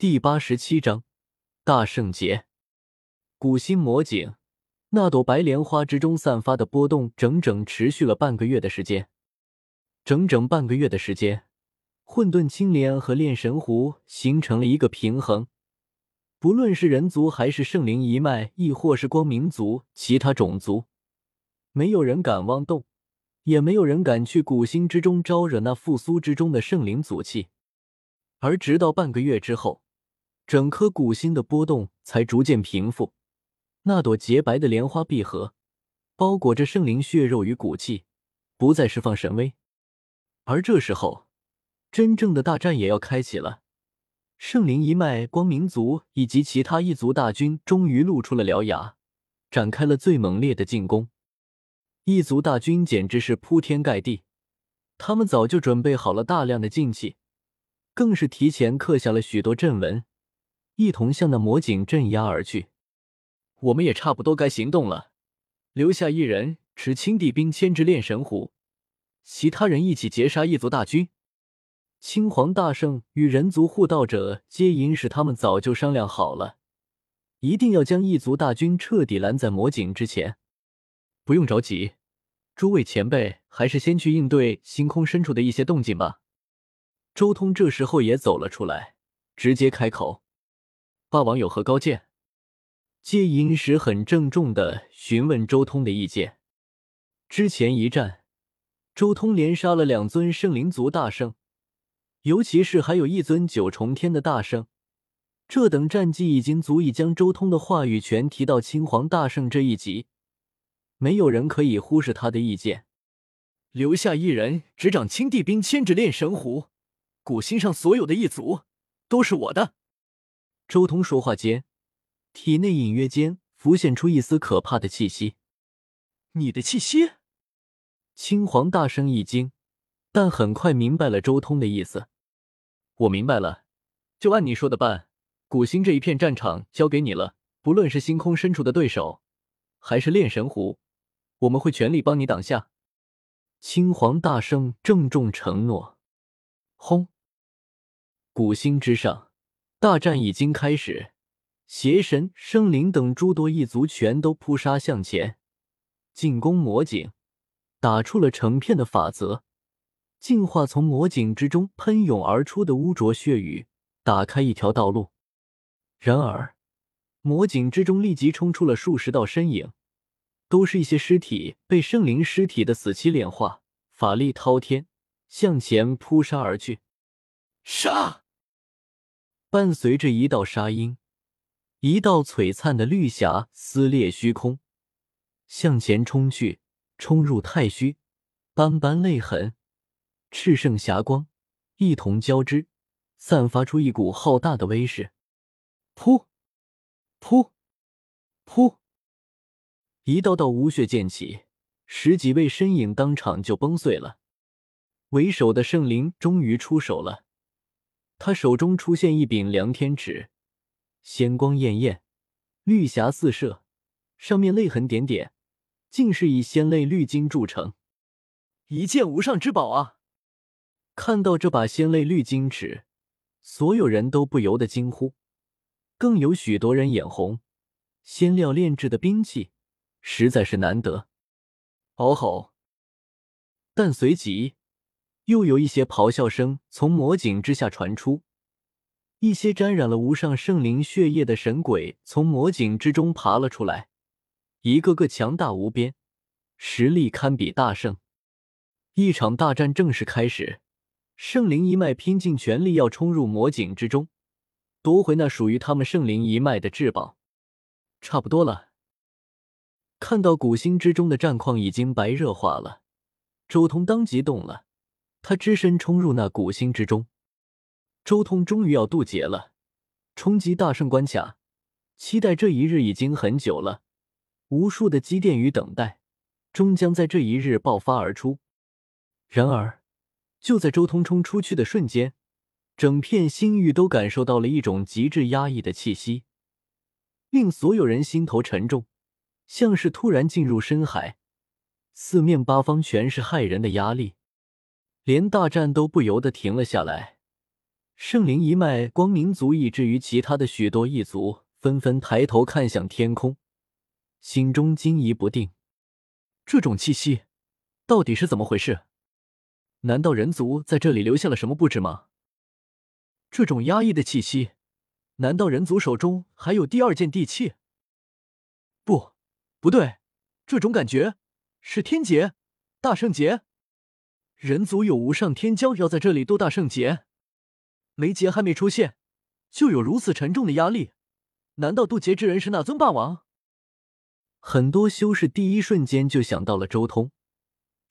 第八十七章大圣劫。古星魔井，那朵白莲花之中散发的波动，整整持续了半个月的时间。整整半个月的时间，混沌青莲和炼神壶形成了一个平衡。不论是人族，还是圣灵一脉，亦或是光明族其他种族，没有人敢妄动，也没有人敢去古星之中招惹那复苏之中的圣灵祖气。而直到半个月之后。整颗古星的波动才逐渐平复，那朵洁白的莲花闭合，包裹着圣灵血肉与骨气，不再释放神威。而这时候，真正的大战也要开启了。圣灵一脉、光明族以及其他一族大军终于露出了獠牙，展开了最猛烈的进攻。一族大军简直是铺天盖地，他们早就准备好了大量的禁器，更是提前刻下了许多阵纹。一同向那魔井镇压而去，我们也差不多该行动了。留下一人持青帝兵牵制炼神虎，其他人一起截杀异族大军。青黄大圣与人族护道者接引使他们早就商量好了，一定要将异族大军彻底拦在魔井之前。不用着急，诸位前辈，还是先去应对星空深处的一些动静吧。周通这时候也走了出来，直接开口。霸王有何高见？接引时很郑重的询问周通的意见。之前一战，周通连杀了两尊圣灵族大圣，尤其是还有一尊九重天的大圣，这等战绩已经足以将周通的话语权提到青黄大圣这一级，没有人可以忽视他的意见。留下一人执掌青帝兵，牵制炼神湖，古星上所有的异族都是我的。周通说话间，体内隐约间浮现出一丝可怕的气息。你的气息？青黄大声一惊，但很快明白了周通的意思。我明白了，就按你说的办。古星这一片战场交给你了，不论是星空深处的对手，还是炼神湖，我们会全力帮你挡下。青黄大圣郑重承诺。轰！古星之上。大战已经开始，邪神、生灵等诸多异族全都扑杀向前，进攻魔井，打出了成片的法则，净化从魔井之中喷涌而出的污浊血雨，打开一条道路。然而，魔井之中立即冲出了数十道身影，都是一些尸体被圣灵尸体的死期炼化，法力滔天，向前扑杀而去。杀！伴随着一道杀音，一道璀璨的绿霞撕裂虚空，向前冲去，冲入太虚，斑斑泪痕，炽盛霞光一同交织，散发出一股浩大的威势。噗，噗，噗！一道道无血溅起，十几位身影当场就崩碎了。为首的圣灵终于出手了。他手中出现一柄量天尺，仙光艳艳，绿霞四射，上面泪痕点点，竟是以仙泪绿金铸成，一件无上之宝啊！看到这把仙泪绿金尺，所有人都不由得惊呼，更有许多人眼红。仙料炼制的兵器实在是难得。哦吼！但随即。又有一些咆哮声从魔井之下传出，一些沾染了无上圣灵血液的神鬼从魔井之中爬了出来，一个个强大无边，实力堪比大圣。一场大战正式开始，圣灵一脉拼尽全力要冲入魔井之中，夺回那属于他们圣灵一脉的至宝。差不多了，看到古星之中的战况已经白热化了，周通当即动了。他只身冲入那古星之中，周通终于要渡劫了，冲击大圣关卡，期待这一日已经很久了，无数的积淀与等待，终将在这一日爆发而出。然而，就在周通冲出去的瞬间，整片星域都感受到了一种极致压抑的气息，令所有人心头沉重，像是突然进入深海，四面八方全是骇人的压力。连大战都不由得停了下来，圣灵一脉光明族，以至于其他的许多异族，纷纷抬头看向天空，心中惊疑不定。这种气息到底是怎么回事？难道人族在这里留下了什么布置吗？这种压抑的气息，难道人族手中还有第二件地器？不，不对，这种感觉是天劫，大圣劫。人族有无上天骄要在这里渡大圣劫，雷劫还没出现，就有如此沉重的压力。难道渡劫之人是那尊霸王？很多修士第一瞬间就想到了周通，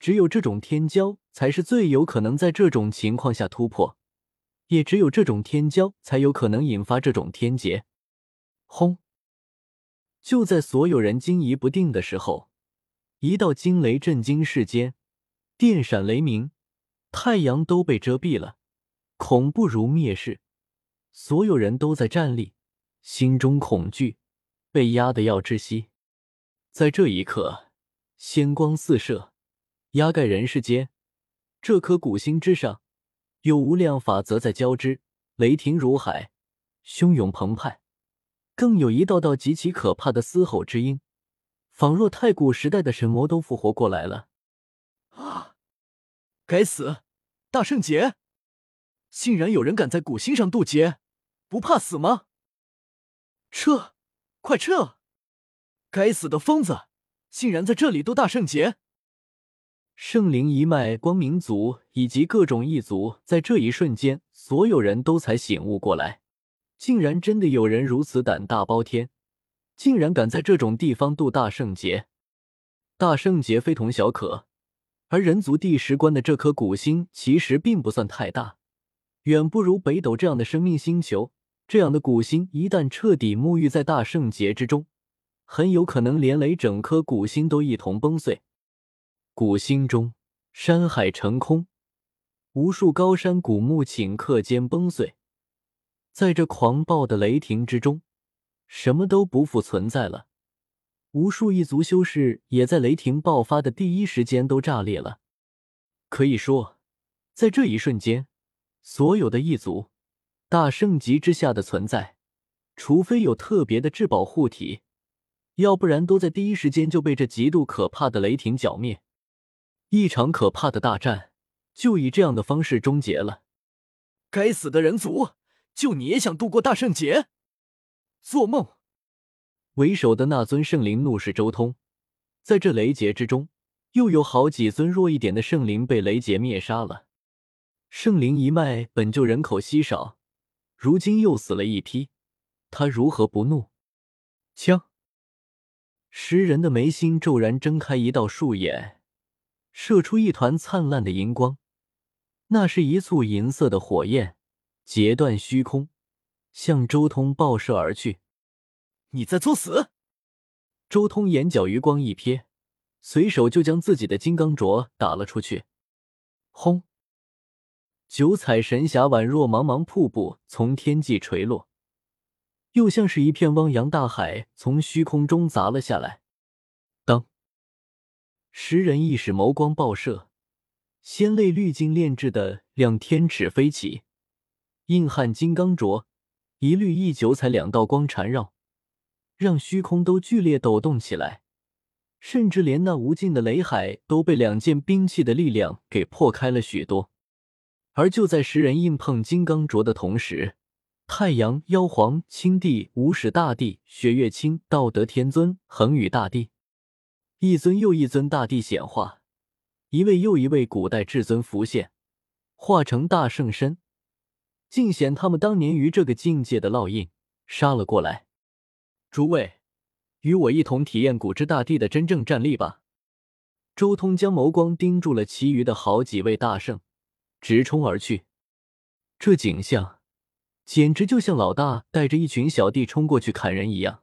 只有这种天骄才是最有可能在这种情况下突破，也只有这种天骄才有可能引发这种天劫。轰！就在所有人惊疑不定的时候，一道惊雷震惊世间。电闪雷鸣，太阳都被遮蔽了，恐怖如灭世。所有人都在站立，心中恐惧，被压得要窒息。在这一刻，仙光四射，压盖人世间。这颗古星之上，有无量法则在交织，雷霆如海，汹涌澎湃，更有一道道极其可怕的嘶吼之音，仿若太古时代的神魔都复活过来了。该死！大圣劫，竟然有人敢在古星上渡劫，不怕死吗？撤！快撤！该死的疯子，竟然在这里渡大圣劫！圣灵一脉光明族以及各种异族，在这一瞬间，所有人都才醒悟过来，竟然真的有人如此胆大包天，竟然敢在这种地方渡大圣劫！大圣劫非同小可。而人族第十关的这颗古星其实并不算太大，远不如北斗这样的生命星球。这样的古星一旦彻底沐浴在大圣劫之中，很有可能连累整颗古星都一同崩碎。古星中山海成空，无数高山古木顷刻间崩碎，在这狂暴的雷霆之中，什么都不复存在了。无数异族修士也在雷霆爆发的第一时间都炸裂了。可以说，在这一瞬间，所有的异族大圣级之下的存在，除非有特别的至保护体，要不然都在第一时间就被这极度可怕的雷霆剿灭。一场可怕的大战就以这样的方式终结了。该死的人族，就你也想度过大圣劫？做梦！为首的那尊圣灵怒视周通，在这雷劫之中，又有好几尊弱一点的圣灵被雷劫灭杀了。圣灵一脉本就人口稀少，如今又死了一批，他如何不怒？枪！食人的眉心骤然睁开一道树眼，射出一团灿烂的银光，那是一簇银色的火焰，截断虚空，向周通爆射而去。你在作死！周通眼角余光一瞥，随手就将自己的金刚镯打了出去。轰！九彩神霞宛若茫茫瀑布从天际垂落，又像是一片汪洋大海从虚空中砸了下来。当！十人一使眸光爆射，仙泪滤镜炼制的两天尺飞起，硬汉金刚镯一绿一九彩两道光缠绕。让虚空都剧烈抖动起来，甚至连那无尽的雷海都被两件兵器的力量给破开了许多。而就在十人硬碰金刚镯的同时，太阳、妖皇、青帝、无始大帝、雪月清、道德天尊、恒宇大帝，一尊又一尊大帝显化，一位又一位古代至尊浮现，化成大圣身，尽显他们当年于这个境界的烙印，杀了过来。诸位，与我一同体验古之大帝的真正战力吧。周通将眸光盯住了其余的好几位大圣，直冲而去。这景象简直就像老大带着一群小弟冲过去砍人一样。